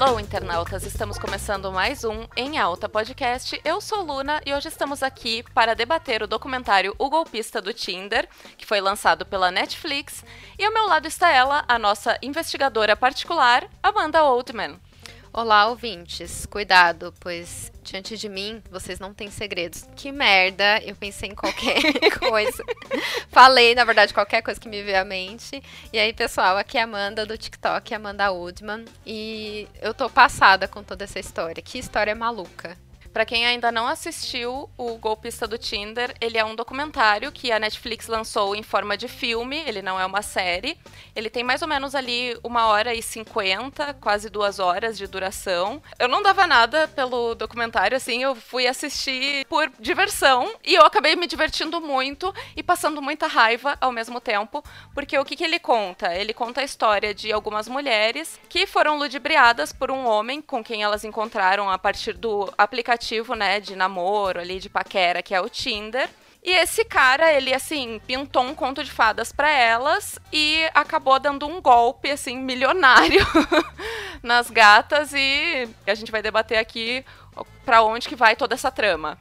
Alô, internautas! Estamos começando mais um Em Alta Podcast. Eu sou Luna e hoje estamos aqui para debater o documentário O Golpista do Tinder, que foi lançado pela Netflix. E ao meu lado está ela, a nossa investigadora particular, Amanda Oldman. Olá, ouvintes. Cuidado, pois diante de mim vocês não têm segredos. Que merda, eu pensei em qualquer coisa. Falei, na verdade, qualquer coisa que me veio à mente. E aí, pessoal, aqui é a Amanda do TikTok, Amanda Woodman. E eu tô passada com toda essa história. Que história maluca. Para quem ainda não assistiu o Golpista do Tinder, ele é um documentário que a Netflix lançou em forma de filme, ele não é uma série. Ele tem mais ou menos ali uma hora e cinquenta, quase duas horas de duração. Eu não dava nada pelo documentário, assim, eu fui assistir por diversão e eu acabei me divertindo muito e passando muita raiva ao mesmo tempo, porque o que, que ele conta? Ele conta a história de algumas mulheres que foram ludibriadas por um homem com quem elas encontraram a partir do aplicativo aplicativo, né, de namoro ali, de paquera, que é o Tinder. E esse cara, ele, assim, pintou um conto de fadas para elas e acabou dando um golpe, assim, milionário nas gatas. E a gente vai debater aqui para onde que vai toda essa trama.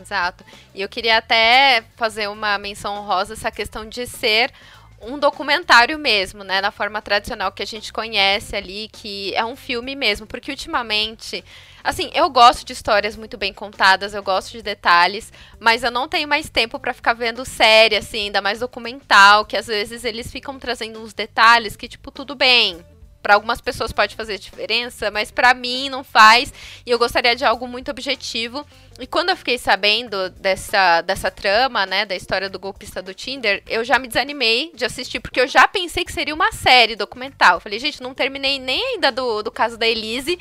Exato. E eu queria até fazer uma menção honrosa essa questão de ser um documentário mesmo, né, na forma tradicional que a gente conhece ali, que é um filme mesmo, porque ultimamente, assim, eu gosto de histórias muito bem contadas, eu gosto de detalhes, mas eu não tenho mais tempo para ficar vendo série assim, ainda mais documental, que às vezes eles ficam trazendo uns detalhes que tipo tudo bem, para algumas pessoas pode fazer diferença, mas para mim não faz. E eu gostaria de algo muito objetivo. E quando eu fiquei sabendo dessa, dessa trama, né, da história do golpista do Tinder, eu já me desanimei de assistir, porque eu já pensei que seria uma série documental. Falei, gente, não terminei nem ainda do, do caso da Elise.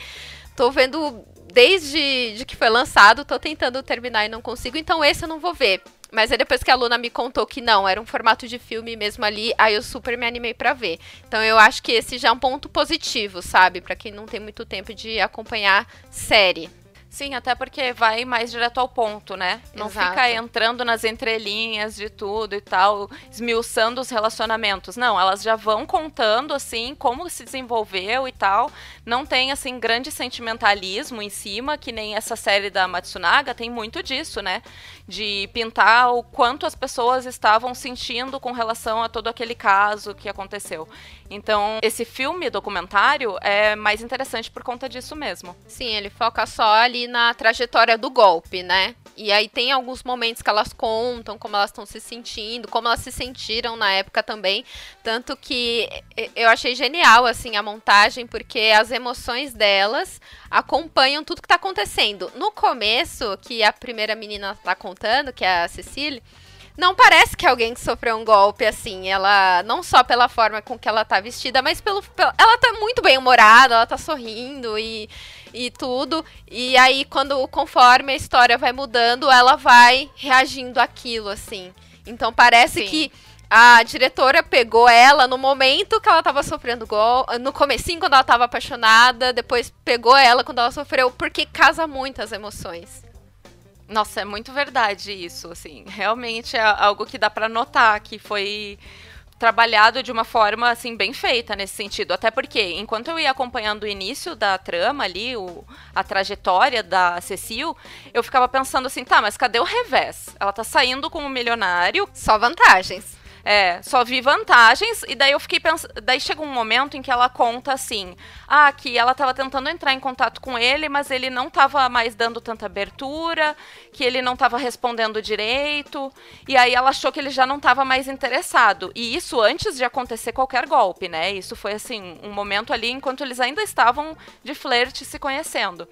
Tô vendo desde de que foi lançado, tô tentando terminar e não consigo, então esse eu não vou ver. Mas aí depois que a Luna me contou que não, era um formato de filme mesmo ali, aí eu super me animei para ver. Então eu acho que esse já é um ponto positivo, sabe? para quem não tem muito tempo de acompanhar série. Sim, até porque vai mais direto ao ponto, né? Não Exato. fica entrando nas entrelinhas de tudo e tal, esmiuçando os relacionamentos. Não, elas já vão contando, assim, como se desenvolveu e tal. Não tem, assim, grande sentimentalismo em cima, que nem essa série da Matsunaga tem muito disso, né? De pintar o quanto as pessoas estavam sentindo com relação a todo aquele caso que aconteceu. Então, esse filme documentário é mais interessante por conta disso mesmo. Sim, ele foca só ali na trajetória do golpe, né? E aí tem alguns momentos que elas contam como elas estão se sentindo, como elas se sentiram na época também. Tanto que eu achei genial, assim, a montagem, porque as emoções delas acompanham tudo que tá acontecendo. No começo, que a primeira menina tá contando, que é a Cecília, não parece que é alguém que sofreu um golpe assim. Ela, não só pela forma com que ela tá vestida, mas pelo. pelo ela tá muito bem humorada, ela tá sorrindo e, e tudo. E aí, quando, conforme a história vai mudando, ela vai reagindo àquilo, assim. Então parece Sim. que a diretora pegou ela no momento que ela tava sofrendo gol, no comecinho quando ela tava apaixonada, depois pegou ela quando ela sofreu, porque casa muito as emoções. Nossa, é muito verdade isso, assim. Realmente é algo que dá para notar que foi trabalhado de uma forma assim bem feita nesse sentido. Até porque, enquanto eu ia acompanhando o início da trama ali, o, a trajetória da Cecil, eu ficava pensando assim, tá, mas cadê o revés? Ela tá saindo com um milionário. Só vantagens. É, só vi vantagens, e daí eu fiquei pensando. Daí chega um momento em que ela conta assim: ah, que ela estava tentando entrar em contato com ele, mas ele não estava mais dando tanta abertura, que ele não estava respondendo direito, e aí ela achou que ele já não estava mais interessado. E isso antes de acontecer qualquer golpe, né? Isso foi assim, um momento ali enquanto eles ainda estavam de flerte se conhecendo.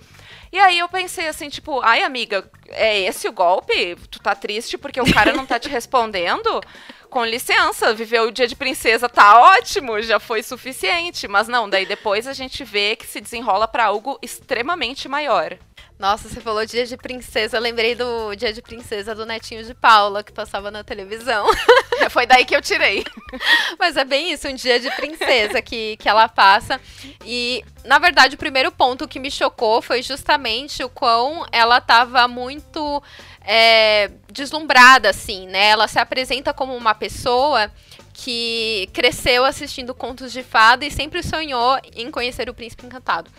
E aí eu pensei assim, tipo, ai amiga, é esse o golpe? Tu tá triste porque o cara não tá te respondendo? Com licença, viver o dia de princesa tá ótimo, já foi suficiente. Mas não, daí depois a gente vê que se desenrola para algo extremamente maior. Nossa, você falou dia de princesa, eu lembrei do dia de princesa do netinho de Paula, que passava na televisão. Foi daí que eu tirei. Mas é bem isso, um dia de princesa que, que ela passa. E, na verdade, o primeiro ponto que me chocou foi justamente o quão ela tava muito é, deslumbrada, assim, né? Ela se apresenta como uma pessoa que cresceu assistindo contos de fada e sempre sonhou em conhecer o príncipe encantado.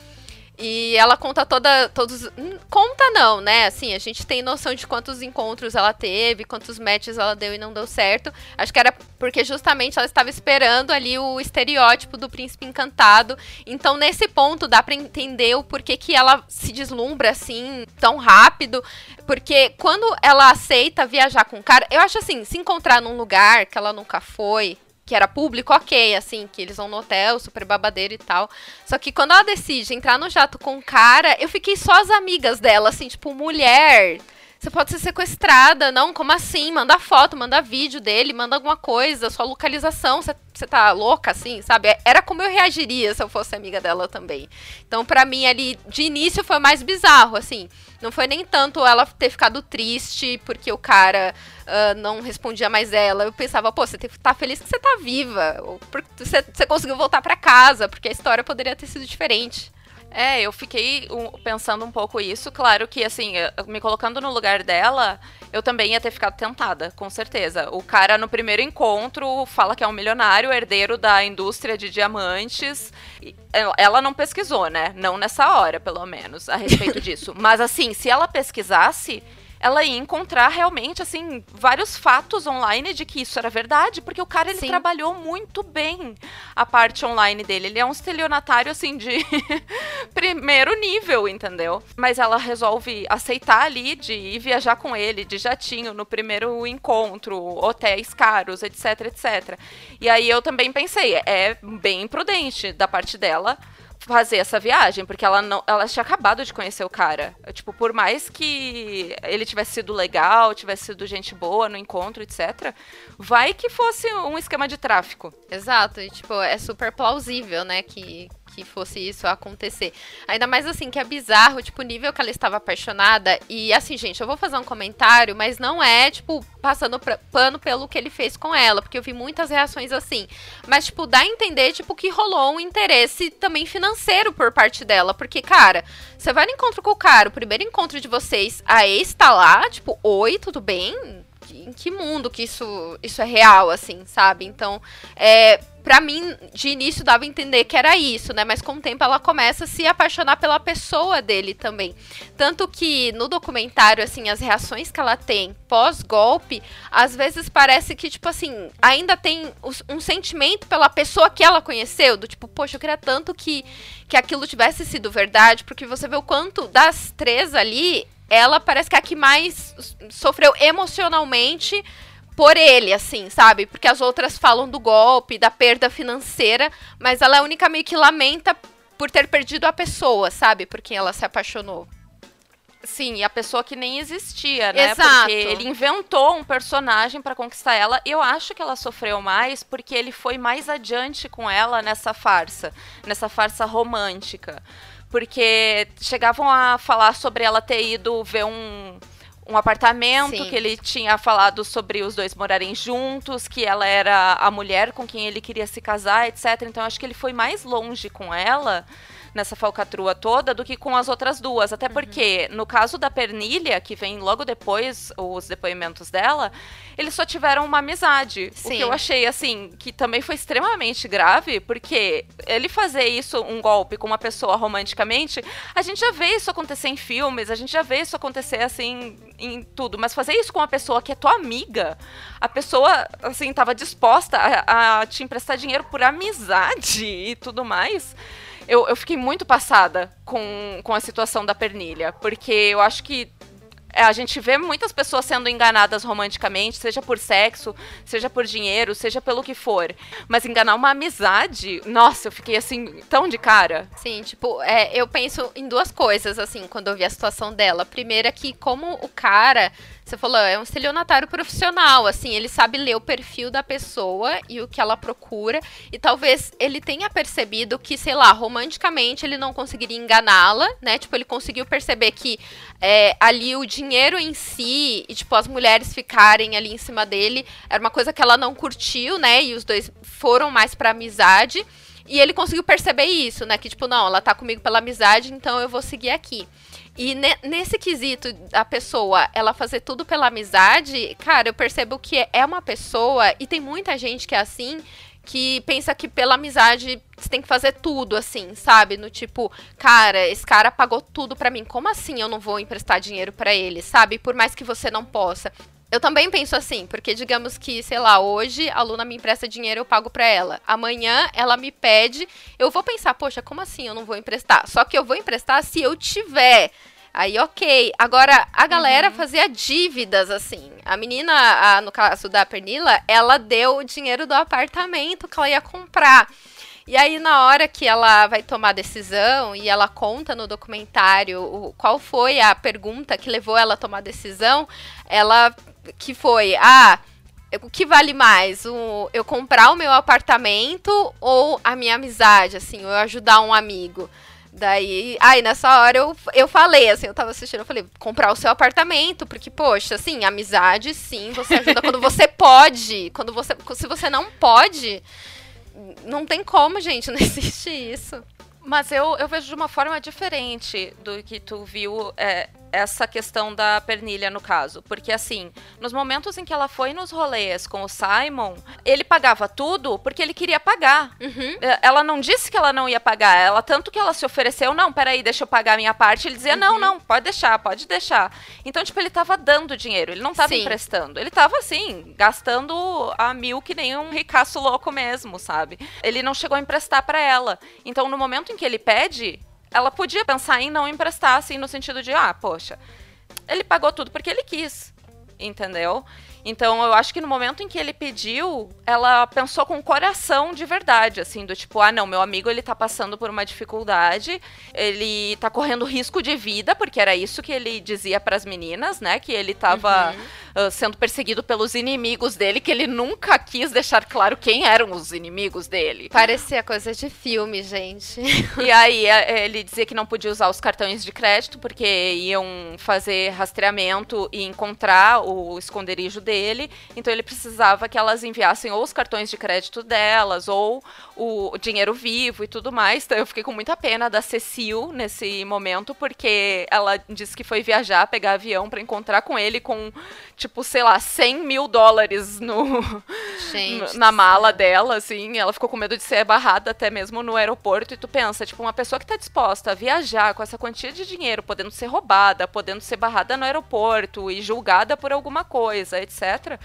E ela conta toda. Todos. Hum, conta não, né? Assim, a gente tem noção de quantos encontros ela teve, quantos matches ela deu e não deu certo. Acho que era porque justamente ela estava esperando ali o estereótipo do príncipe encantado. Então, nesse ponto, dá pra entender o porquê que ela se deslumbra assim tão rápido. Porque quando ela aceita viajar com o cara, eu acho assim, se encontrar num lugar que ela nunca foi, que era público, ok, assim, que eles vão no hotel, super babadeiro e tal. Só que quando ela decide entrar no jato com o cara, eu fiquei só as amigas dela, assim, tipo, mulher. Você pode ser sequestrada, não? Como assim? Manda foto, manda vídeo dele, manda alguma coisa, sua localização, você tá louca, assim, sabe? Era como eu reagiria se eu fosse amiga dela também. Então, para mim, ali, de início, foi mais bizarro, assim. Não foi nem tanto ela ter ficado triste porque o cara uh, não respondia mais ela. Eu pensava, pô, você tá feliz que você tá viva. Ou você conseguiu voltar para casa, porque a história poderia ter sido diferente. É, eu fiquei pensando um pouco isso. Claro que, assim, me colocando no lugar dela, eu também ia ter ficado tentada, com certeza. O cara, no primeiro encontro, fala que é um milionário, herdeiro da indústria de diamantes. Ela não pesquisou, né? Não nessa hora, pelo menos, a respeito disso. Mas, assim, se ela pesquisasse, ela ia encontrar realmente, assim, vários fatos online de que isso era verdade, porque o cara, ele Sim. trabalhou muito bem a parte online dele. Ele é um estelionatário, assim, de primeiro nível, entendeu? Mas ela resolve aceitar ali de ir viajar com ele, de jatinho, no primeiro encontro, hotéis caros, etc, etc. E aí eu também pensei, é bem imprudente da parte dela fazer essa viagem, porque ela não, ela tinha acabado de conhecer o cara. Tipo, por mais que ele tivesse sido legal, tivesse sido gente boa no encontro, etc, vai que fosse um esquema de tráfico. Exato, e tipo, é super plausível, né, que que fosse isso acontecer. Ainda mais assim, que é bizarro, tipo, o nível que ela estava apaixonada. E assim, gente, eu vou fazer um comentário, mas não é, tipo, passando pano pelo que ele fez com ela, porque eu vi muitas reações assim. Mas, tipo, dá a entender, tipo, que rolou um interesse também financeiro por parte dela. Porque, cara, você vai no encontro com o cara, o primeiro encontro de vocês, a ex tá lá, tipo, oi, tudo bem? Em que mundo que isso, isso é real, assim, sabe? Então, é, para mim, de início dava a entender que era isso, né? Mas com o tempo ela começa a se apaixonar pela pessoa dele também. Tanto que no documentário, assim, as reações que ela tem pós-golpe, às vezes parece que, tipo assim, ainda tem um sentimento pela pessoa que ela conheceu, do tipo, poxa, eu queria tanto que, que aquilo tivesse sido verdade, porque você vê o quanto das três ali, ela parece que é a que mais sofreu emocionalmente por ele, assim, sabe? Porque as outras falam do golpe, da perda financeira, mas ela é a única meio que lamenta por ter perdido a pessoa, sabe? Por quem ela se apaixonou. Sim, a pessoa que nem existia, né? Exato. Porque ele inventou um personagem para conquistar ela. Eu acho que ela sofreu mais porque ele foi mais adiante com ela nessa farsa, nessa farsa romântica porque chegavam a falar sobre ela ter ido ver um, um apartamento, Sim. que ele tinha falado sobre os dois morarem juntos, que ela era a mulher com quem ele queria se casar, etc. Então acho que ele foi mais longe com ela nessa falcatrua toda do que com as outras duas. Até uhum. porque, no caso da Pernilha, que vem logo depois os depoimentos dela, eles só tiveram uma amizade. Sim. O que eu achei, assim, que também foi extremamente grave, porque ele fazer isso, um golpe com uma pessoa romanticamente, a gente já vê isso acontecer em filmes, a gente já vê isso acontecer, assim, em tudo. Mas fazer isso com uma pessoa que é tua amiga, a pessoa, assim, tava disposta a, a te emprestar dinheiro por amizade e tudo mais eu, eu fiquei muito passada com, com a situação da pernilha, porque eu acho que é, a gente vê muitas pessoas sendo enganadas romanticamente, seja por sexo, seja por dinheiro, seja pelo que for. Mas enganar uma amizade, nossa, eu fiquei assim, tão de cara. Sim, tipo, é, eu penso em duas coisas, assim, quando eu vi a situação dela. Primeira, que como o cara você falou, é um estelionatário profissional, assim, ele sabe ler o perfil da pessoa e o que ela procura, e talvez ele tenha percebido que, sei lá, romanticamente ele não conseguiria enganá-la, né? Tipo, ele conseguiu perceber que é, ali o dinheiro em si, e tipo, as mulheres ficarem ali em cima dele, era uma coisa que ela não curtiu, né? E os dois foram mais pra amizade. E ele conseguiu perceber isso, né? Que, tipo, não, ela tá comigo pela amizade, então eu vou seguir aqui. E ne nesse quesito a pessoa, ela fazer tudo pela amizade, cara, eu percebo que é uma pessoa, e tem muita gente que é assim, que pensa que pela amizade você tem que fazer tudo, assim, sabe? No tipo, cara, esse cara pagou tudo pra mim. Como assim eu não vou emprestar dinheiro pra ele, sabe? Por mais que você não possa. Eu também penso assim, porque digamos que, sei lá, hoje a Luna me empresta dinheiro, eu pago pra ela. Amanhã ela me pede, eu vou pensar, poxa, como assim eu não vou emprestar? Só que eu vou emprestar se eu tiver. Aí, ok. Agora, a galera uhum. fazia dívidas, assim. A menina, a, no caso da Pernila, ela deu o dinheiro do apartamento que ela ia comprar. E aí, na hora que ela vai tomar a decisão e ela conta no documentário o, qual foi a pergunta que levou ela a tomar a decisão, ela que foi, ah, o que vale mais? O, eu comprar o meu apartamento ou a minha amizade, assim, ou eu ajudar um amigo? Daí, aí nessa hora eu, eu falei, assim, eu tava assistindo, eu falei, comprar o seu apartamento, porque, poxa, assim, amizade, sim, você ajuda quando você pode. Quando você. Se você não pode, não tem como, gente, não existe isso. Mas eu, eu vejo de uma forma diferente do que tu viu é, essa questão da pernilha no caso. Porque assim, nos momentos em que ela foi nos rolês com o Simon, ele pagava tudo porque ele queria pagar. Uhum. É, ela não disse que ela não ia pagar. Ela, tanto que ela se ofereceu, não, peraí, deixa eu pagar a minha parte. Ele dizia, uhum. não, não, pode deixar, pode deixar. Então, tipo, ele tava dando dinheiro, ele não tava Sim. emprestando. Ele tava, assim, gastando a mil que nem um ricaço louco mesmo, sabe? Ele não chegou a emprestar para ela. Então, no momento em que ele pede, ela podia pensar em não emprestar, assim, no sentido de, ah, poxa, ele pagou tudo porque ele quis, entendeu? Então, eu acho que no momento em que ele pediu, ela pensou com o coração de verdade, assim, do tipo, ah, não, meu amigo, ele tá passando por uma dificuldade, ele tá correndo risco de vida, porque era isso que ele dizia para as meninas, né, que ele tava uhum. uh, sendo perseguido pelos inimigos dele, que ele nunca quis deixar claro quem eram os inimigos dele. Parecia coisa de filme, gente. E aí, ele dizia que não podia usar os cartões de crédito, porque iam fazer rastreamento e encontrar o esconderijo dele, então ele precisava que elas enviassem ou os cartões de crédito delas, ou o dinheiro vivo e tudo mais. Então eu fiquei com muita pena da Cecil nesse momento, porque ela disse que foi viajar, pegar avião para encontrar com ele com, tipo, sei lá, 100 mil dólares no, Gente, na mala dela, assim. Ela ficou com medo de ser barrada até mesmo no aeroporto. E tu pensa, tipo, uma pessoa que tá disposta a viajar com essa quantia de dinheiro, podendo ser roubada, podendo ser barrada no aeroporto e julgada por alguma coisa, etc etc.,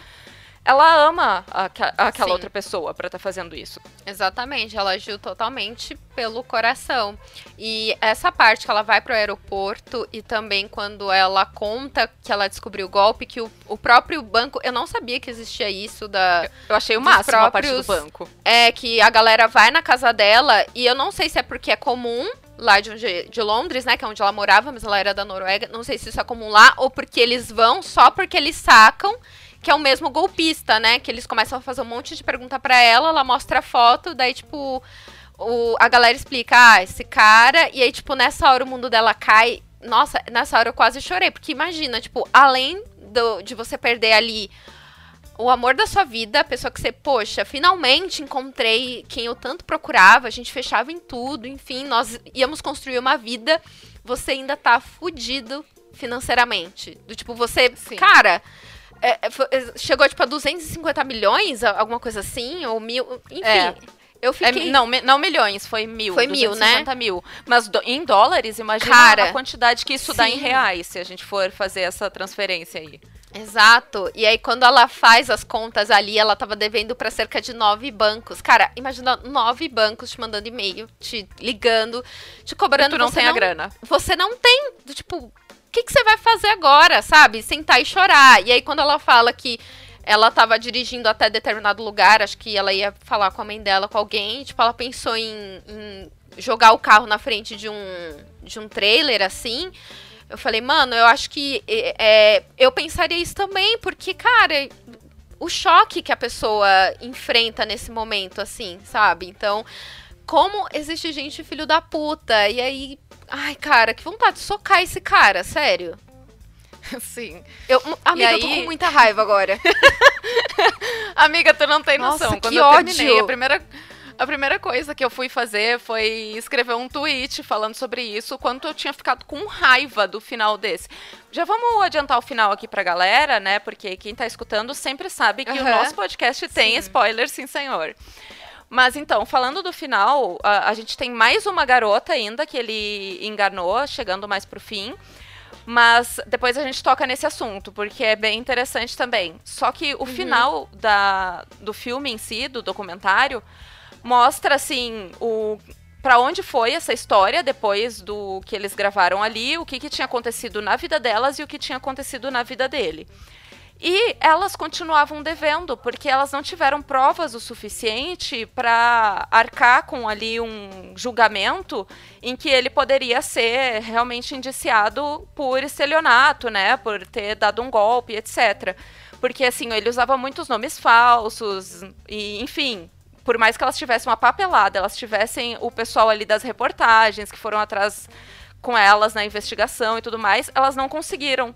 ela ama a, a, aquela Sim. outra pessoa para estar tá fazendo isso. Exatamente, ela agiu totalmente pelo coração. E essa parte que ela vai pro aeroporto e também quando ela conta que ela descobriu o golpe, que o, o próprio banco. Eu não sabia que existia isso da. Eu achei o máximo próprios, a parte do banco. É, que a galera vai na casa dela e eu não sei se é porque é comum lá de, onde, de Londres, né, que é onde ela morava, mas ela era da Noruega. Não sei se isso é comum lá ou porque eles vão só porque eles sacam que é o mesmo golpista, né? Que eles começam a fazer um monte de pergunta para ela, ela mostra a foto, daí, tipo, o, a galera explica, ah, esse cara, e aí, tipo, nessa hora o mundo dela cai. Nossa, nessa hora eu quase chorei, porque imagina, tipo, além do, de você perder ali o amor da sua vida, a pessoa que você, poxa, finalmente encontrei quem eu tanto procurava, a gente fechava em tudo, enfim, nós íamos construir uma vida, você ainda tá fudido financeiramente. Do tipo, você, Sim. cara, é, é, é, chegou, tipo, a 250 milhões, alguma coisa assim, ou mil. Enfim. É. Eu fiquei. É, não, não milhões, foi mil. Foi mil, né? mil. Mas do, em dólares, imagina Cara, a quantidade que isso sim. dá em reais, se a gente for fazer essa transferência aí. Exato. E aí, quando ela faz as contas ali, ela tava devendo para cerca de nove bancos. Cara, imagina nove bancos te mandando e-mail, te ligando, te cobrando. E tu não tem não, a grana. Você não tem. Tipo, que, que você vai fazer agora, sabe? Sentar e chorar. E aí, quando ela fala que ela estava dirigindo até determinado lugar, acho que ela ia falar com a mãe dela, com alguém, tipo, ela pensou em, em jogar o carro na frente de um, de um trailer, assim. Eu falei, mano, eu acho que é, eu pensaria isso também, porque, cara, o choque que a pessoa enfrenta nesse momento, assim, sabe? Então, como existe gente filho da puta, e aí Ai, cara, que vontade de socar esse cara, sério. Sim. Eu, amiga, aí... eu tô com muita raiva agora. amiga, tu não tem noção. Nossa, Quando que eu ódio. terminei, a primeira, a primeira coisa que eu fui fazer foi escrever um tweet falando sobre isso, quanto eu tinha ficado com raiva do final desse. Já vamos adiantar o final aqui pra galera, né? Porque quem tá escutando sempre sabe que uhum. o nosso podcast tem sim. spoilers, sim, senhor. Mas então, falando do final, a, a, gente tem mais uma garota ainda que ele enganou, chegando mais pro fim. Mas depois a gente toca nesse assunto, porque é bem interessante também. Só que o uhum. final da, do filme em si, do documentário, mostra assim o para onde foi essa história depois do que eles gravaram ali, o que, que tinha acontecido na vida delas e o que tinha acontecido na vida dele. E elas continuavam devendo, porque elas não tiveram provas o suficiente para arcar com ali um julgamento em que ele poderia ser realmente indiciado por estelionato, né? Por ter dado um golpe, etc. Porque, assim, ele usava muitos nomes falsos, e, enfim, por mais que elas tivessem uma papelada, elas tivessem o pessoal ali das reportagens que foram atrás com elas na investigação e tudo mais, elas não conseguiram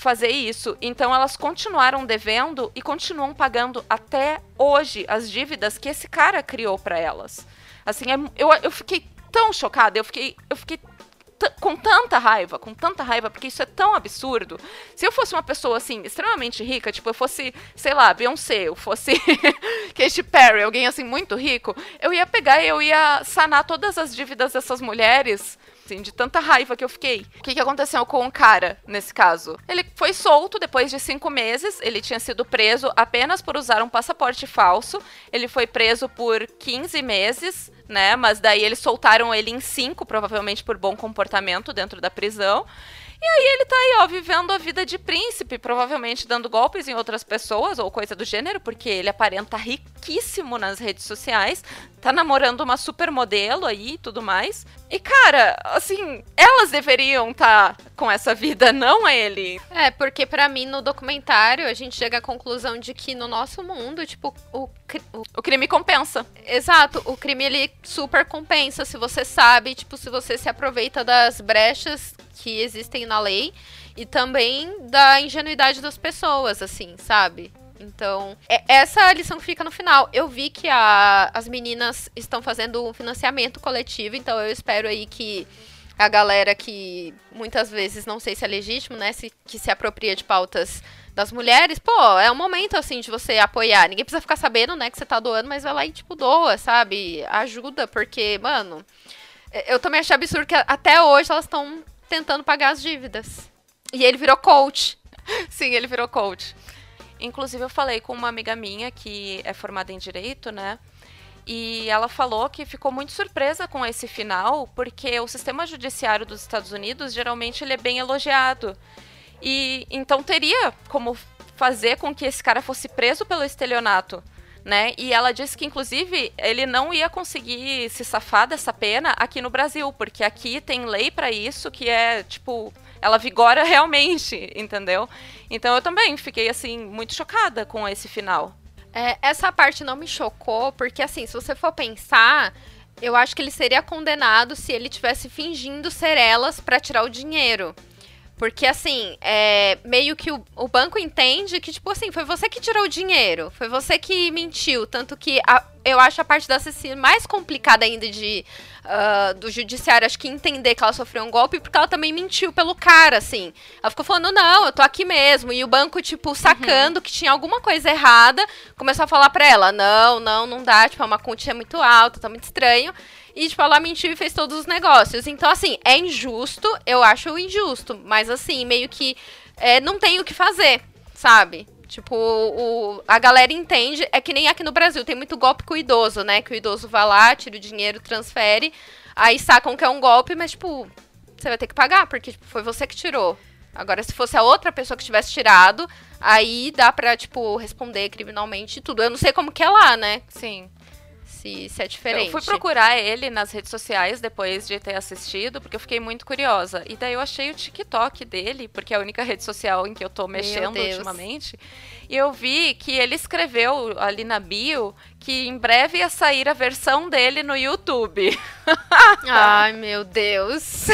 fazer isso. Então elas continuaram devendo e continuam pagando até hoje as dívidas que esse cara criou para elas. Assim, é, eu, eu fiquei tão chocada, eu fiquei, eu fiquei com tanta raiva, com tanta raiva, porque isso é tão absurdo. Se eu fosse uma pessoa, assim, extremamente rica, tipo, eu fosse, sei lá, Beyoncé, eu fosse Katy Perry, alguém, assim, muito rico, eu ia pegar e eu ia sanar todas as dívidas dessas mulheres assim, de tanta raiva que eu fiquei. O que, que aconteceu com o cara, nesse caso? Ele foi solto depois de cinco meses, ele tinha sido preso apenas por usar um passaporte falso, ele foi preso por 15 meses, né, mas daí eles soltaram ele em cinco, provavelmente por bom comportamento dentro da prisão. E aí ele tá aí, ó, vivendo a vida de príncipe, provavelmente dando golpes em outras pessoas ou coisa do gênero, porque ele aparenta riquíssimo nas redes sociais, tá namorando uma supermodelo aí e tudo mais. E cara, assim, elas deveriam estar tá com essa vida, não ele. É, porque para mim no documentário a gente chega à conclusão de que no nosso mundo, tipo, o, o, o crime compensa. Exato, o crime ele super compensa se você sabe, tipo, se você se aproveita das brechas que existem na lei e também da ingenuidade das pessoas, assim, sabe? Então, é, essa lição fica no final. Eu vi que a, as meninas estão fazendo um financiamento coletivo, então eu espero aí que a galera que muitas vezes não sei se é legítimo, né, se, que se apropria de pautas das mulheres, pô, é um momento assim de você apoiar. Ninguém precisa ficar sabendo, né, que você tá doando, mas vai lá e tipo doa, sabe? Ajuda, porque, mano, eu também achei absurdo que até hoje elas estão tentando pagar as dívidas. E ele virou coach. Sim, ele virou coach. Inclusive, eu falei com uma amiga minha que é formada em direito, né? E ela falou que ficou muito surpresa com esse final, porque o sistema judiciário dos Estados Unidos geralmente ele é bem elogiado. E então teria como fazer com que esse cara fosse preso pelo estelionato né? E ela disse que, inclusive, ele não ia conseguir se safar dessa pena aqui no Brasil, porque aqui tem lei para isso que é, tipo, ela vigora realmente, entendeu? Então eu também fiquei, assim, muito chocada com esse final. É, essa parte não me chocou, porque, assim, se você for pensar. Eu acho que ele seria condenado se ele tivesse fingindo ser elas para tirar o dinheiro. Porque, assim, é, meio que o, o, banco entende que, tipo assim, foi você que tirou o dinheiro, foi você que mentiu. Tanto que a, eu acho a parte da Cecília mais complicada ainda de uh, do judiciário, acho que entender que ela sofreu um golpe, porque ela também mentiu pelo cara, assim. Ela ficou falando, não, eu tô aqui mesmo. E o banco, tipo, sacando uhum. que tinha alguma coisa errada, começou a falar pra ela, não, não, não dá, tipo, é uma quantia muito alta, tá muito estranho. E, tipo, ela mentiu e fez todos os negócios. Então, assim, é injusto, eu acho injusto. Mas, assim, meio que é, não tem o que fazer, sabe? Tipo, o, a galera entende. É que nem aqui no Brasil, tem muito golpe com o idoso, né? Que o idoso vai lá, tira o dinheiro, transfere. Aí sacam que é um golpe, mas, tipo, você vai ter que pagar, porque tipo, foi você que tirou. Agora, se fosse a outra pessoa que tivesse tirado, aí dá pra, tipo, responder criminalmente tudo. Eu não sei como que é lá, né? Sim se, se é diferente. Eu fui procurar ele nas redes sociais depois de ter assistido, porque eu fiquei muito curiosa. E daí eu achei o TikTok dele, porque é a única rede social em que eu tô mexendo ultimamente. E eu vi que ele escreveu ali na bio que em breve ia sair a versão dele no YouTube. Ai, meu Deus.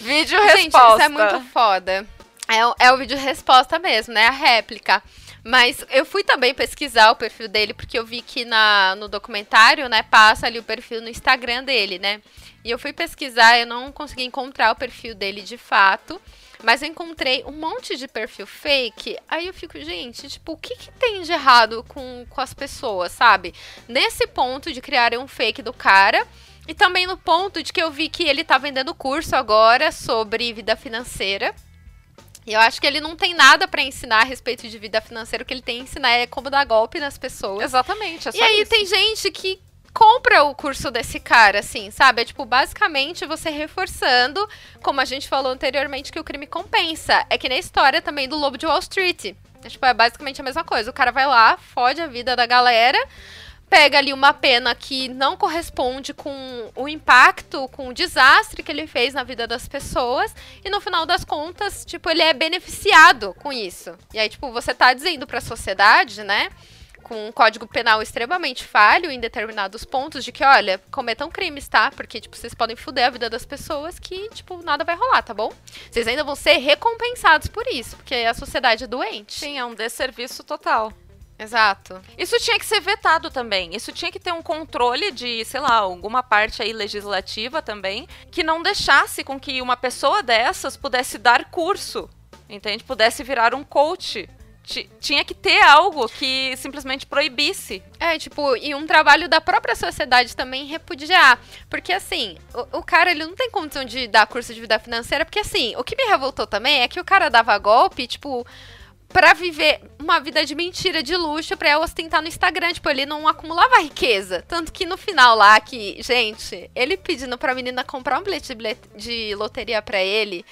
vídeo resposta. Gente, isso é muito foda. É, é o vídeo resposta mesmo, né? A réplica. Mas eu fui também pesquisar o perfil dele, porque eu vi que na, no documentário, né, passa ali o perfil no Instagram dele, né? E eu fui pesquisar, eu não consegui encontrar o perfil dele de fato. Mas eu encontrei um monte de perfil fake. Aí eu fico, gente, tipo, o que, que tem de errado com, com as pessoas, sabe? Nesse ponto de criarem um fake do cara. E também no ponto de que eu vi que ele tá vendendo curso agora sobre vida financeira. E eu acho que ele não tem nada para ensinar a respeito de vida financeira. O que ele tem a ensinar é como dar golpe nas pessoas. Exatamente. É e aí isso. tem gente que compra o curso desse cara, assim, sabe? É tipo, basicamente você reforçando, como a gente falou anteriormente, que o crime compensa. É que nem a história também do Lobo de Wall Street. É, tipo, é basicamente a mesma coisa. O cara vai lá, fode a vida da galera pega ali uma pena que não corresponde com o impacto, com o desastre que ele fez na vida das pessoas, e no final das contas, tipo, ele é beneficiado com isso. E aí, tipo, você tá dizendo para a sociedade, né, com um código penal extremamente falho em determinados pontos de que, olha, cometam crimes, tá? Porque, tipo, vocês podem fuder a vida das pessoas que, tipo, nada vai rolar, tá bom? Vocês ainda vão ser recompensados por isso, porque a sociedade é doente. Sim, é um desserviço total. Exato. Isso tinha que ser vetado também. Isso tinha que ter um controle de, sei lá, alguma parte aí legislativa também, que não deixasse com que uma pessoa dessas pudesse dar curso, entende? Pudesse virar um coach. T tinha que ter algo que simplesmente proibisse. É, tipo, e um trabalho da própria sociedade também repudiar. Porque, assim, o, o, cara, ele não tem condição de dar curso de vida financeira, porque, assim, o que me revoltou também é que o cara dava golpe, tipo para viver uma vida de mentira, de luxo, pra ostentar no Instagram. Tipo, ele não acumulava riqueza. Tanto que no final lá, que, gente, ele pedindo pra menina comprar um bilhete de, bilhete de loteria pra ele,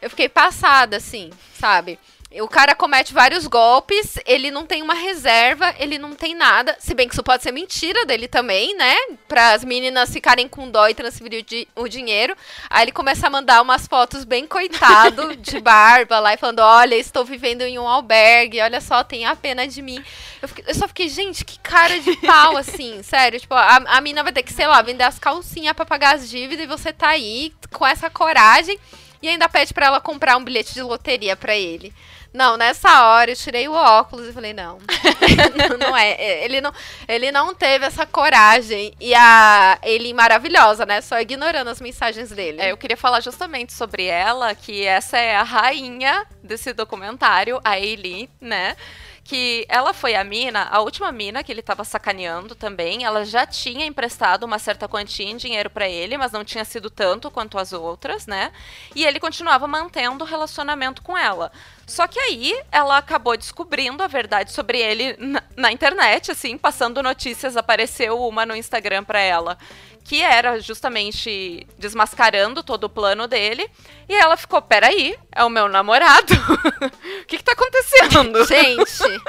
eu fiquei passada, assim, sabe? O cara comete vários golpes, ele não tem uma reserva, ele não tem nada. Se bem que isso pode ser mentira dele também, né? Para as meninas ficarem com dó e transferir o, di o, dinheiro. Aí ele começa a mandar umas fotos bem coitado, de barba lá, e falando: Olha, estou vivendo em um albergue, olha só, tem a pena de mim. Eu, fiquei, eu só fiquei, gente, que cara de pau, assim, sério. Tipo, a, a mina vai ter que, sei lá, vender as calcinhas para pagar as dívidas e você tá aí com essa coragem e ainda pede para ela comprar um bilhete de loteria para ele. Não, nessa hora eu tirei o óculos e falei, não. não é. é. Ele não, ele não teve essa coragem. E a ele maravilhosa, né? Só ignorando as mensagens dele. É, eu queria falar justamente sobre ela, que essa é a rainha desse documentário, a Eileen, né? que ela foi a mina, a última mina que ele estava sacaneando também. Ela já tinha emprestado uma certa quantia em dinheiro para ele, mas não tinha sido tanto quanto as outras, né? E ele continuava mantendo o relacionamento com ela. Só que aí ela acabou descobrindo a verdade sobre ele na, na internet, assim, passando notícias, apareceu uma no Instagram para ela que era justamente desmascarando todo o plano dele. E ela ficou: peraí, é o meu namorado? O que, que tá acontecendo? Gente.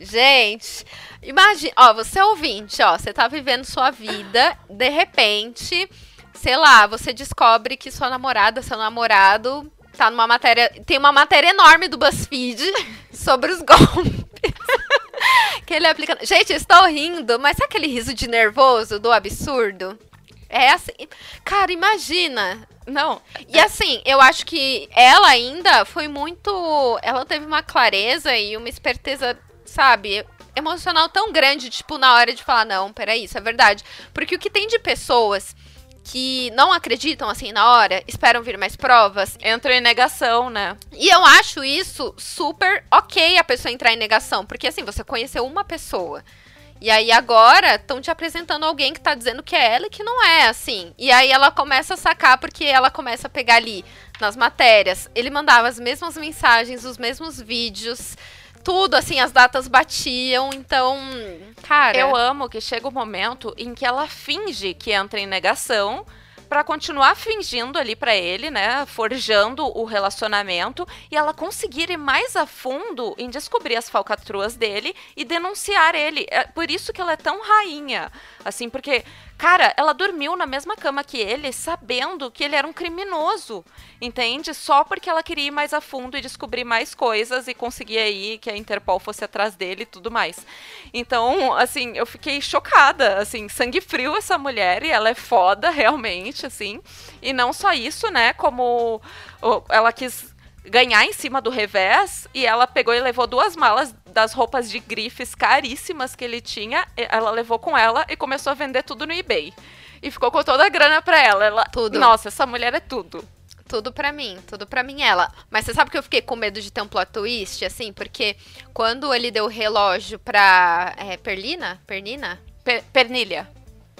gente. Imagina, ó, você é ouvinte, ó, você tá vivendo sua vida, de repente, sei lá, você descobre que sua namorada, seu namorado, tá numa matéria. Tem uma matéria enorme do BuzzFeed sobre os golpes que ele aplica. Gente, estou rindo, mas sabe aquele riso de nervoso do absurdo? É assim. Cara, imagina. Não. E assim, eu acho que ela ainda foi muito. Ela teve uma clareza e uma esperteza, sabe? Emocional tão grande, tipo, na hora de falar, não, peraí, isso é verdade. Porque o que tem de pessoas que não acreditam assim na hora, esperam vir mais provas. Entram em negação, né? E eu acho isso super ok a pessoa entrar em negação, porque assim, você conheceu uma pessoa. E aí agora estão te apresentando alguém que tá dizendo que é ela e que não é, assim. E aí ela começa a sacar porque ela começa a pegar ali nas matérias. Ele mandava as mesmas mensagens, os mesmos vídeos tudo, assim, as datas batiam, então, cara. Eu amo que chega o um momento em que ela finge que entra em negação para continuar fingindo ali para ele, né, forjando o relacionamento e ela conseguir ir mais a fundo em descobrir as falcatruas dele e denunciar ele. É por isso que ela é tão rainha, assim, porque Cara, ela dormiu na mesma cama que ele, sabendo que ele era um criminoso, entende? Só porque ela queria ir mais a fundo e descobrir mais coisas e conseguir aí que a Interpol fosse atrás dele e tudo mais. Então, assim, eu fiquei chocada, assim, sangue frio essa mulher e ela é foda realmente, assim. E não só isso, né, como ela quis ganhar em cima do revés e ela pegou e levou duas malas das roupas de grifes caríssimas que ele tinha, ela levou com ela e começou a vender tudo no eBay. E ficou com toda a grana pra ela. ela tudo. Nossa, essa mulher é tudo. Tudo pra mim, tudo pra mim ela. Mas você sabe que eu fiquei com medo de ter um plot twist, assim? Porque quando ele deu o relógio pra é, Perlina? Pernina? Per Pernilha.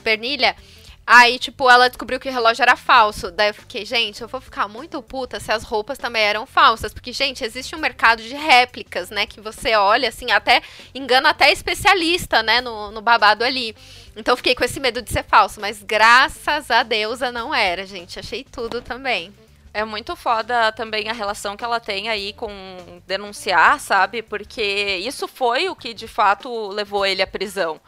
Pernilha, Aí, tipo, ela descobriu que o relógio era falso. Daí eu fiquei, gente, eu vou ficar muito puta se as roupas também eram falsas. Porque, gente, existe um mercado de réplicas, né? Que você olha, assim, até engana até especialista, né? No, no babado ali. Então eu fiquei com esse medo de ser falso. Mas graças a Deus não era, gente. Achei tudo também. É muito foda também a relação que ela tem aí com denunciar, sabe? Porque isso foi o que de fato levou ele à prisão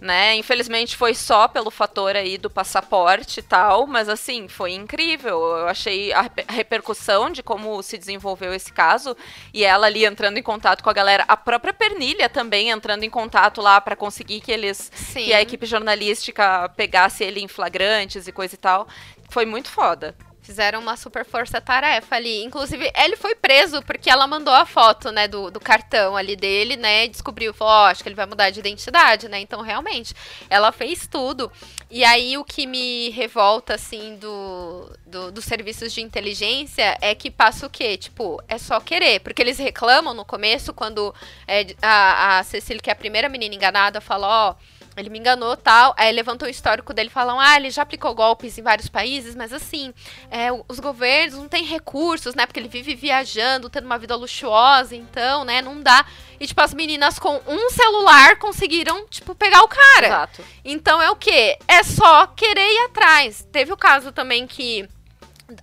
né? Infelizmente foi só pelo fator aí do passaporte e tal, mas assim, foi incrível. Eu achei a repercussão de como se desenvolveu esse caso e ela ali entrando em contato com a galera, a própria Pernilha também entrando em contato lá para conseguir que eles Sim. que a equipe jornalística pegasse ele em flagrantes e coisa e tal. Foi muito foda. Fizeram uma super força-tarefa ali. Inclusive, ele foi preso porque ela mandou a foto, né, do, do cartão ali dele, né, e descobriu, falou, ó, oh, acho que ele vai mudar de identidade, né, então realmente, ela fez tudo. E aí, o que me revolta, assim, do, do, dos serviços de inteligência é que passa o quê? Tipo, é só querer, porque eles reclamam no começo, quando é, a, a Cecília, que é a primeira menina enganada, fala, ó... Oh, ele me enganou tal. Aí levantou o histórico dele falam: ah, ele já aplicou golpes em vários países, mas assim, é, os governos não têm recursos, né? Porque ele vive viajando, tendo uma vida luxuosa, então, né? Não dá. E, tipo, as meninas com um celular conseguiram, tipo, pegar o cara. Exato. Então é o quê? É só querer ir atrás. Teve o caso também que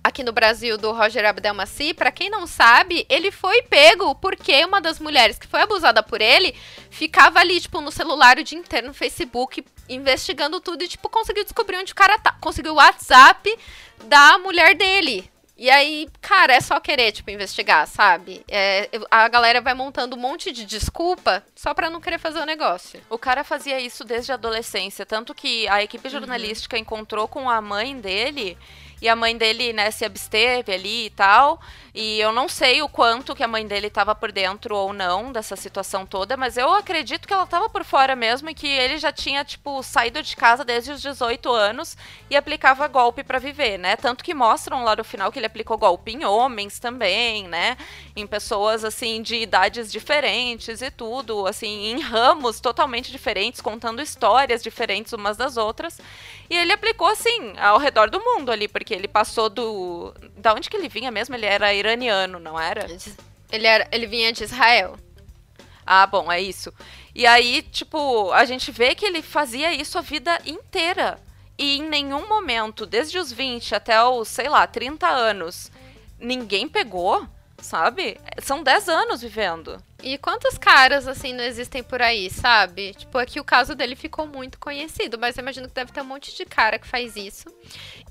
aqui no Brasil do Roger Abdelmaci, para quem não sabe, ele foi pego porque uma das mulheres que foi abusada por ele ficava ali, tipo, no celular o dia inteiro no Facebook, investigando tudo e, tipo, conseguiu descobrir onde o cara tá. Conseguiu o WhatsApp da mulher dele. E aí, cara, é só querer, tipo, investigar, sabe? É, a galera vai montando um monte de desculpa só pra não querer fazer o negócio. O cara fazia isso desde a adolescência, tanto que a equipe uhum. jornalística uhum. encontrou com a mãe dele e a mãe dele, né, se absteve ali e tal. E eu não sei o quanto que a mãe dele estava por dentro ou não dessa situação toda, mas eu acredito que ela estava por fora mesmo e que ele já tinha, tipo, saído de casa desde os 18 anos e aplicava golpe para viver, né? Tanto que mostram lá no final que ele aplicou golpe em homens também, né? Em pessoas, assim, de idades diferentes e tudo, assim, em ramos totalmente diferentes, contando histórias diferentes umas das outras. E ele aplicou, assim, ao redor do mundo ali, porque ele passou do. Da onde que ele vinha mesmo? Ele era iraniano, não era? Ele, era, ele vinha de Israel. Ah, bom, é isso. E aí, tipo, a gente vê que ele fazia isso a vida inteira. E em nenhum momento, desde os 20 até os, sei lá, 30 anos, ninguém pegou, sabe? São 10 anos vivendo. E quantos caras, assim, não existem por aí, sabe? Tipo, aqui o caso dele ficou muito conhecido, mas eu imagino que deve ter um monte de cara que faz isso.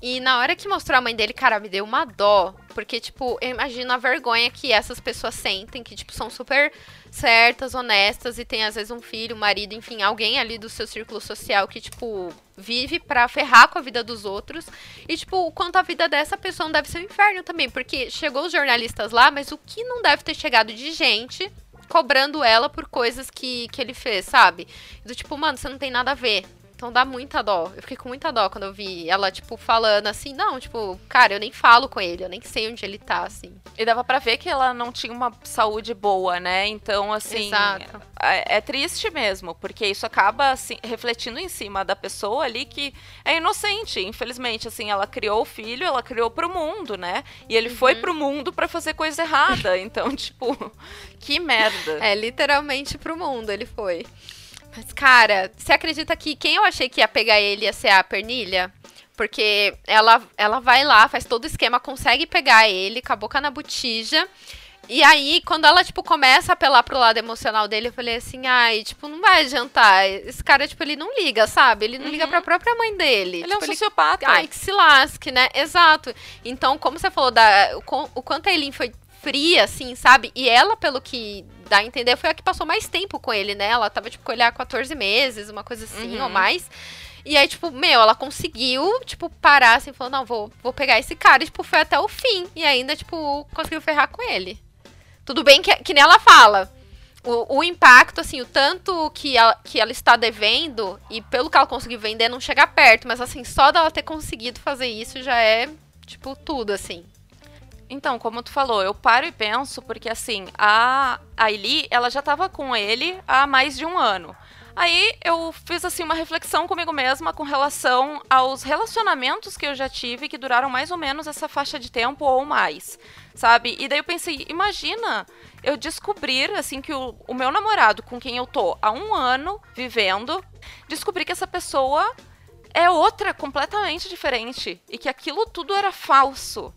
E na hora que mostrou a mãe dele, cara, me deu uma dó. Porque, tipo, eu imagino a vergonha que essas pessoas sentem, que, tipo, são super certas, honestas e tem, às vezes, um filho, um marido, enfim, alguém ali do seu círculo social que, tipo, vive pra ferrar com a vida dos outros. E, tipo, o quanto a vida dessa pessoa não deve ser um inferno também. Porque chegou os jornalistas lá, mas o que não deve ter chegado de gente cobrando ela por coisas que, que ele fez, sabe? Do tipo, mano, você não tem nada a ver. Então dá muita dó. Eu fiquei com muita dó quando eu vi ela, tipo, falando assim, não, tipo, cara, eu nem falo com ele, eu nem sei onde ele tá, assim. E dava para ver que ela não tinha uma saúde boa, né? Então, assim. Exato. É, é triste mesmo, porque isso acaba assim, refletindo em cima da pessoa ali que é inocente, infelizmente. Assim, ela criou o filho, ela criou pro mundo, né? E ele uhum. foi pro mundo para fazer coisa errada. Então, tipo, que merda. É, literalmente pro mundo ele foi. Mas, cara, você acredita que quem eu achei que ia pegar ele ia ser a Pernilha? Porque ela, ela vai lá, faz todo o esquema, consegue pegar ele com a boca na botija. E aí, quando ela, tipo, começa a apelar pro lado emocional dele, eu falei assim, ai, tipo, não vai adiantar. Esse cara, tipo, ele não liga, sabe? Ele não uhum. liga pra própria mãe dele. Ele tipo, é um sociopata. Ai, que se lasque, né? Exato. Então, como você falou, da, o, o quanto a Eileen foi fria, assim, sabe? E ela, pelo que dá a entender, foi a que passou mais tempo com ele, né? Ela tava, tipo, com ele há 14 meses, uma coisa assim, uhum. ou mais. E aí, tipo, meu, ela conseguiu, tipo, parar assim, falou, não, vou, vou pegar esse cara, e, tipo, foi até o fim. E ainda, tipo, conseguiu ferrar com ele. Tudo bem que, que nem ela fala. O, o impacto, assim, o tanto que ela, que ela está devendo, e pelo que ela conseguiu vender, não chega perto. Mas, assim, só dela ter conseguido fazer isso já é, tipo, tudo, assim. Então, como tu falou, eu paro e penso porque assim, a Aili, ela já tava com ele há mais de um ano. Aí eu fiz assim uma reflexão comigo mesma com relação aos relacionamentos que eu já tive que duraram mais ou menos essa faixa de tempo ou mais, sabe? E daí eu pensei, imagina eu descobrir assim que o, o meu namorado com quem eu tô há um ano vivendo, descobrir que essa pessoa é outra completamente diferente e que aquilo tudo era falso.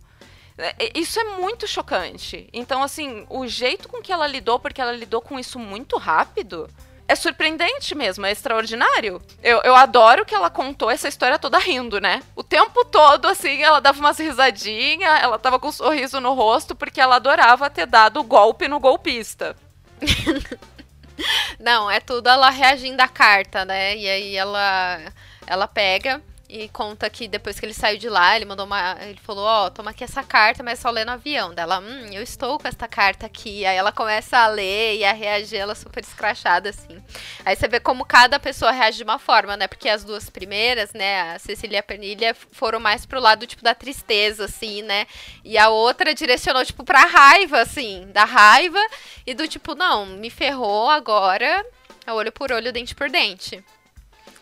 É, isso é muito chocante. Então, assim, o jeito com que ela lidou, porque ela lidou com isso muito rápido, é surpreendente mesmo, é extraordinário. Eu, eu adoro que ela contou essa história toda rindo, né? O tempo todo, assim, ela dava umas risadinhas, ela tava com um sorriso no rosto, porque ela adorava ter dado o golpe no golpista. Não, é tudo ela reagindo à carta, né? E aí ela, ela pega e conta que depois que ele saiu de lá, ele mandou uma. Ele falou: Ó, oh, toma aqui essa carta, mas só lê no avião. Dela, hum, eu estou com esta carta aqui. Aí ela começa a ler e a reagir, ela super escrachada, assim. Aí você vê como cada pessoa reage de uma forma, né? Porque as duas primeiras, né, a Cecília Pernilha, foram mais pro lado, tipo, da tristeza, assim, né? E a outra direcionou, tipo, pra raiva, assim, da raiva e do tipo, não, me ferrou agora, olho por olho, dente por dente.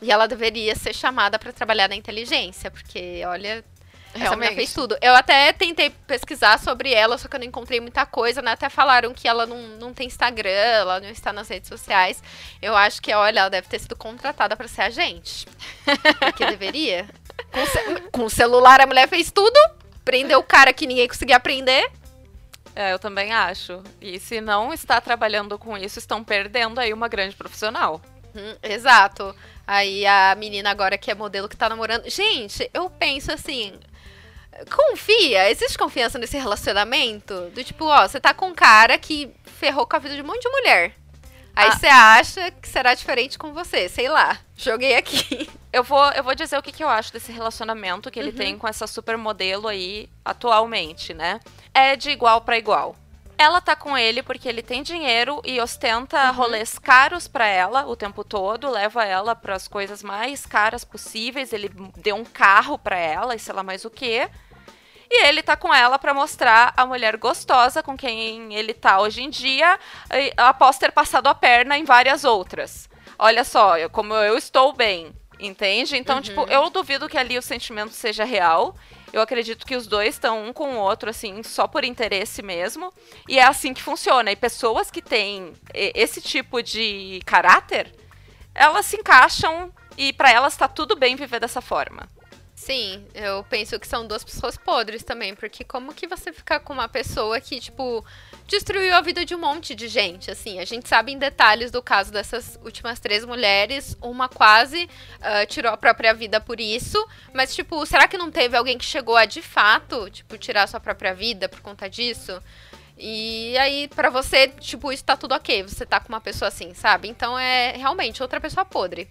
E ela deveria ser chamada para trabalhar na inteligência, porque, olha, Realmente. essa mulher fez tudo. Eu até tentei pesquisar sobre ela, só que eu não encontrei muita coisa, né? Até falaram que ela não, não tem Instagram, ela não está nas redes sociais. Eu acho que, olha, ela deve ter sido contratada para ser agente. Porque deveria. Com, ce com o celular, a mulher fez tudo, prendeu o cara que ninguém conseguia prender. É, eu também acho. E se não está trabalhando com isso, estão perdendo aí uma grande profissional. Hum, exato. Aí a menina agora que é modelo que tá namorando. Gente, eu penso assim. Confia, existe confiança nesse relacionamento? Do tipo, ó, você tá com um cara que ferrou com a vida de um monte de mulher. Aí ah. você acha que será diferente com você, sei lá. Joguei aqui. Eu vou, eu vou dizer o que, que eu acho desse relacionamento que ele uhum. tem com essa supermodelo aí atualmente, né? É de igual para igual. Ela tá com ele porque ele tem dinheiro e ostenta uhum. rolês caros para ela o tempo todo, leva ela para as coisas mais caras possíveis, ele deu um carro para ela e sei lá mais o que. E ele tá com ela para mostrar a mulher gostosa com quem ele tá hoje em dia, após ter passado a perna em várias outras. Olha só, como eu estou bem, entende? Então, tipo, uhum. tipo, eu duvido que ali o sentimento seja real. Eu acredito que os dois estão um com o outro, assim, só por interesse mesmo. E é assim que funciona. E pessoas que têm esse tipo de caráter, elas se encaixam e para elas está tudo bem viver dessa forma. Sim, eu penso que são duas pessoas podres também, porque como que você ficar com uma pessoa que, tipo, destruiu a vida de um monte de gente, assim, a gente sabe em detalhes do caso dessas últimas três mulheres, uma quase uh, tirou a própria vida por isso, mas, tipo, será que não teve alguém que chegou a, de fato, tipo, tirar a sua própria vida por conta disso? E aí, para você, tipo, isso tá tudo ok, você tá com uma pessoa assim, sabe? Então é realmente outra pessoa podre.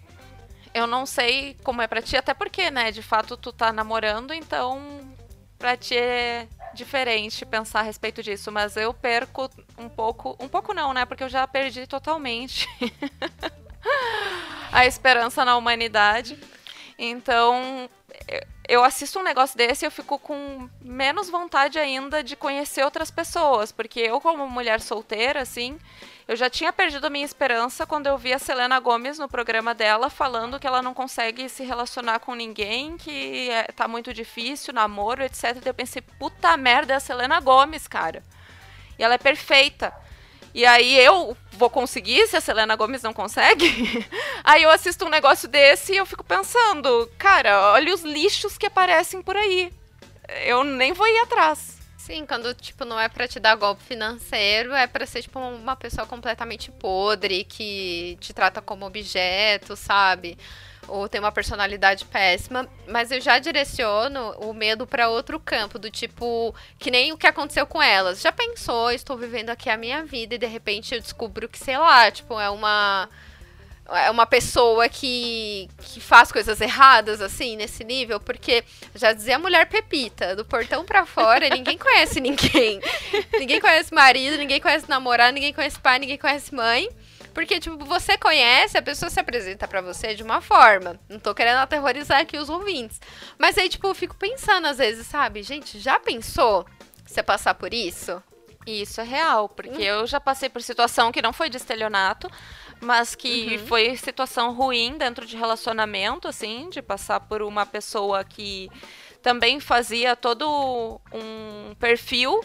Eu não sei como é pra ti, até porque, né, de fato tu tá namorando, então pra ti é diferente pensar a respeito disso, mas eu perco um pouco, um pouco não, né, porque eu já perdi totalmente a esperança na humanidade. Então, eu assisto um negócio desse e eu fico com menos vontade ainda de conhecer outras pessoas, porque eu como mulher solteira, assim, eu já tinha perdido a minha esperança quando eu vi a Selena Gomes no programa dela falando que ela não consegue se relacionar com ninguém, que é, tá muito difícil, namoro, etc. E eu pensei, puta merda, é a Selena Gomes, cara. E ela é perfeita. E aí eu vou conseguir se a Selena Gomes não consegue? aí eu assisto um negócio desse e eu fico pensando, cara, olha os lixos que aparecem por aí. Eu nem vou ir atrás. Sim, quando, tipo, não é para te dar golpe financeiro, é para ser, tipo, uma pessoa completamente podre, que te trata como objeto, sabe? Ou tem uma personalidade péssima. Mas eu já direciono o medo para outro campo, do tipo, que nem o que aconteceu com elas. Já pensou, estou vivendo aqui a minha vida e de repente eu descubro que, sei lá, tipo, é uma é uma pessoa que, que faz coisas erradas, assim, nesse nível, porque já dizia a mulher Pepita, do portão para fora, ninguém conhece ninguém. ninguém conhece marido, ninguém conhece namorado, ninguém conhece pai, ninguém conhece mãe. Porque, tipo, você conhece, a pessoa se apresenta para você de uma forma. Não tô querendo aterrorizar aqui os ouvintes. Mas aí, tipo, eu fico pensando às vezes, sabe? Gente, já pensou você passar por isso? Isso é real, porque hum. eu já passei por situação que não foi de estelionato, mas que uhum. foi situação ruim dentro de relacionamento, assim, de passar por uma pessoa que também fazia todo um perfil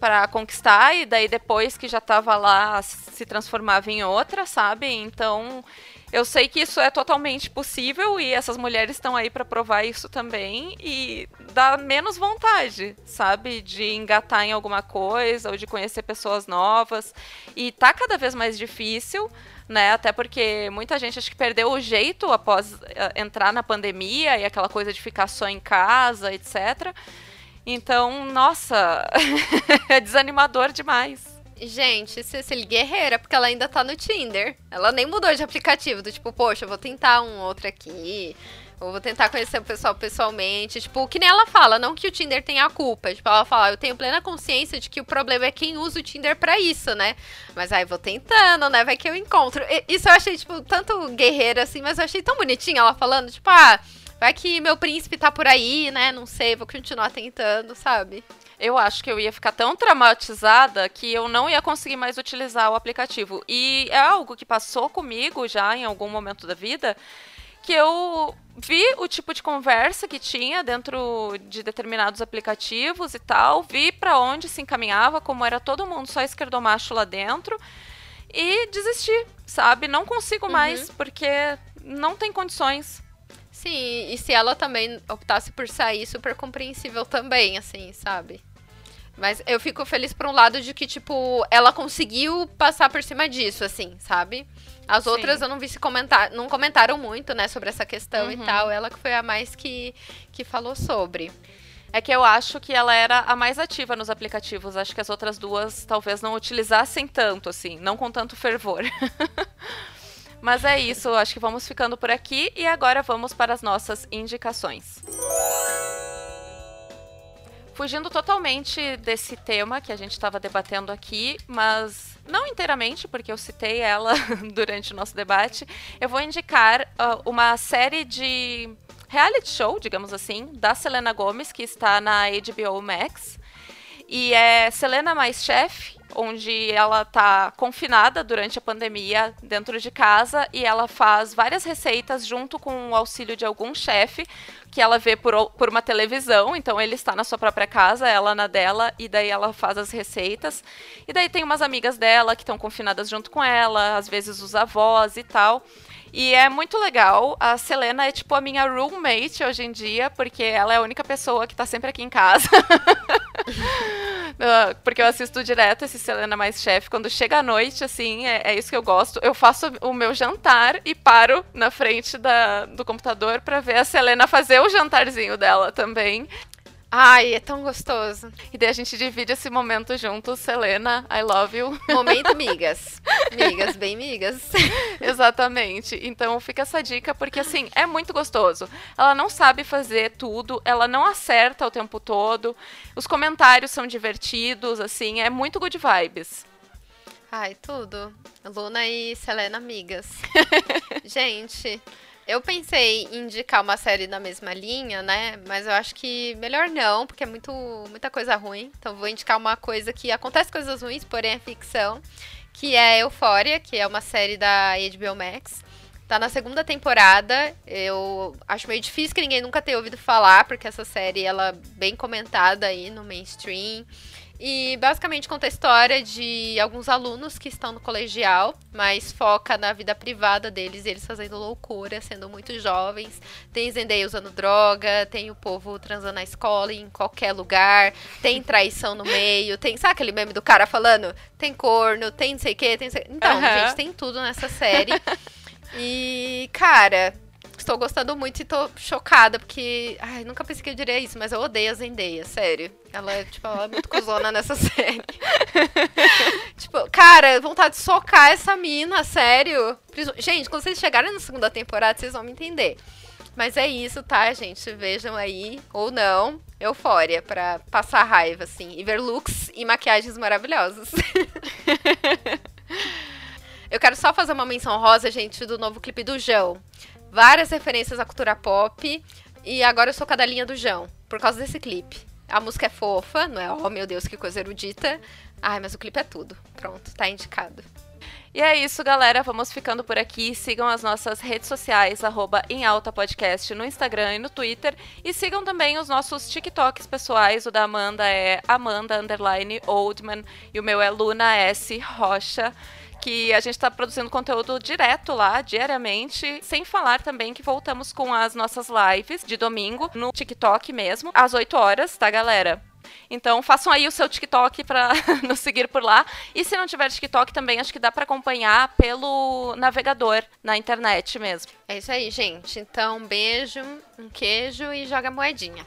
para conquistar e daí depois que já estava lá se transformava em outra, sabe? Então, eu sei que isso é totalmente possível e essas mulheres estão aí para provar isso também e dá menos vontade, sabe, de engatar em alguma coisa ou de conhecer pessoas novas. E tá cada vez mais difícil né? Até porque muita gente acho que perdeu o jeito após eh, entrar na pandemia e aquela coisa de ficar só em casa, etc. Então, nossa, é desanimador demais. Gente, Cecily Guerreira, porque ela ainda tá no Tinder. Ela nem mudou de aplicativo, do tipo, poxa, vou tentar um outro aqui. Ou vou tentar conhecer o pessoal pessoalmente. Tipo, que nem ela fala, não que o Tinder tenha a culpa. Tipo, ela fala, eu tenho plena consciência de que o problema é quem usa o Tinder pra isso, né? Mas aí vou tentando, né? Vai que eu encontro. Isso eu achei, tipo, tanto guerreira assim, mas eu achei tão bonitinha ela falando, tipo, ah, vai que meu príncipe tá por aí, né? Não sei, vou continuar tentando, sabe? eu acho que eu ia ficar tão traumatizada que eu não ia conseguir mais utilizar o aplicativo. E é algo que passou comigo já em algum momento da vida, que eu vi o tipo de conversa que tinha dentro de determinados aplicativos e tal, vi para onde se encaminhava, como era todo mundo só esquerdomacho lá dentro, e desisti, sabe? Não consigo uhum. mais, porque não tem condições. Sim, e se ela também optasse por sair, super compreensível também, assim, sabe? Mas eu fico feliz por um lado de que, tipo, ela conseguiu passar por cima disso, assim, sabe? As Sim. outras eu não vi se comentar, não comentaram muito, né, sobre essa questão uhum. e tal. Ela que foi a mais que, que falou sobre. É que eu acho que ela era a mais ativa nos aplicativos. Acho que as outras duas talvez não utilizassem tanto, assim, não com tanto fervor. Mas é isso, acho que vamos ficando por aqui e agora vamos para as nossas indicações. Fugindo totalmente desse tema que a gente estava debatendo aqui, mas não inteiramente, porque eu citei ela durante o nosso debate, eu vou indicar uh, uma série de reality show, digamos assim, da Selena Gomes, que está na HBO Max. E é Selena mais chefe, onde ela está confinada durante a pandemia dentro de casa e ela faz várias receitas junto com o auxílio de algum chefe que ela vê por, por uma televisão, então ele está na sua própria casa, ela na dela, e daí ela faz as receitas. E daí tem umas amigas dela que estão confinadas junto com ela, às vezes os avós e tal. E é muito legal. A Selena é tipo a minha roommate hoje em dia, porque ela é a única pessoa que tá sempre aqui em casa. porque eu assisto direto esse Selena Mais Chef. Quando chega à noite, assim, é, é, isso que eu gosto. Eu faço o meu jantar e paro na frente da, do computador para ver a Selena fazer o jantarzinho dela também. Ai, é tão gostoso. E daí a gente divide esse momento juntos. Selena, I love you. Momento migas. Migas, bem migas. Exatamente. Então fica essa dica, porque assim, é muito gostoso. Ela não sabe fazer tudo, ela não acerta o tempo todo. Os comentários são divertidos, assim, é muito good vibes. Ai, tudo. Luna e Selena amigas. gente, eu pensei em indicar uma série na mesma linha, né? Mas eu acho que melhor não, porque é muito, muita coisa ruim. Então vou indicar uma coisa que acontece coisas ruins, porém é ficção, que é Euphoria, que é uma série da HBO Max. Tá na segunda temporada. Eu acho meio difícil que ninguém nunca tenha ouvido falar, porque essa série ela é bem comentada aí no mainstream. E basicamente conta a história de alguns alunos que estão no colegial, mas foca na vida privada deles, eles fazendo loucura, sendo muito jovens. Tem Zendaya usando droga, tem o povo transando na escola, em qualquer lugar, tem traição no meio, tem, sabe aquele meme do cara falando? Tem corno, tem não sei o que, tem Então, uhum. gente, tem tudo nessa série. E, cara, estou gostando muito e tô chocada, porque. Ai, nunca pensei que eu diria isso, mas eu odeio a Zendaya, sério. Ela é, tipo, ela é muito cuzona nessa série. tipo, cara, vontade de socar essa mina, sério. Gente, quando vocês chegarem na segunda temporada, vocês vão me entender. Mas é isso, tá, gente? Vejam aí, ou não, Eufória, pra passar raiva, assim. E ver looks e maquiagens maravilhosos. Eu quero só fazer uma menção rosa, gente, do novo clipe do João várias referências à cultura pop. E agora eu sou cadelinha do João, por causa desse clipe. A música é fofa, não é? Oh, meu Deus, que coisa erudita. Ai, mas o clipe é tudo. Pronto, tá indicado. E é isso, galera. Vamos ficando por aqui. Sigam as nossas redes sociais, arroba em alta podcast no Instagram e no Twitter. E sigam também os nossos TikToks pessoais. O da Amanda é Amanda Oldman e o meu é Luna S Rocha que a gente está produzindo conteúdo direto lá, diariamente, sem falar também que voltamos com as nossas lives de domingo no TikTok mesmo, às 8 horas, tá, galera? Então façam aí o seu TikTok para nos seguir por lá. E se não tiver TikTok também, acho que dá para acompanhar pelo navegador na internet mesmo. É isso aí, gente. Então, um beijo, um queijo e joga moedinha.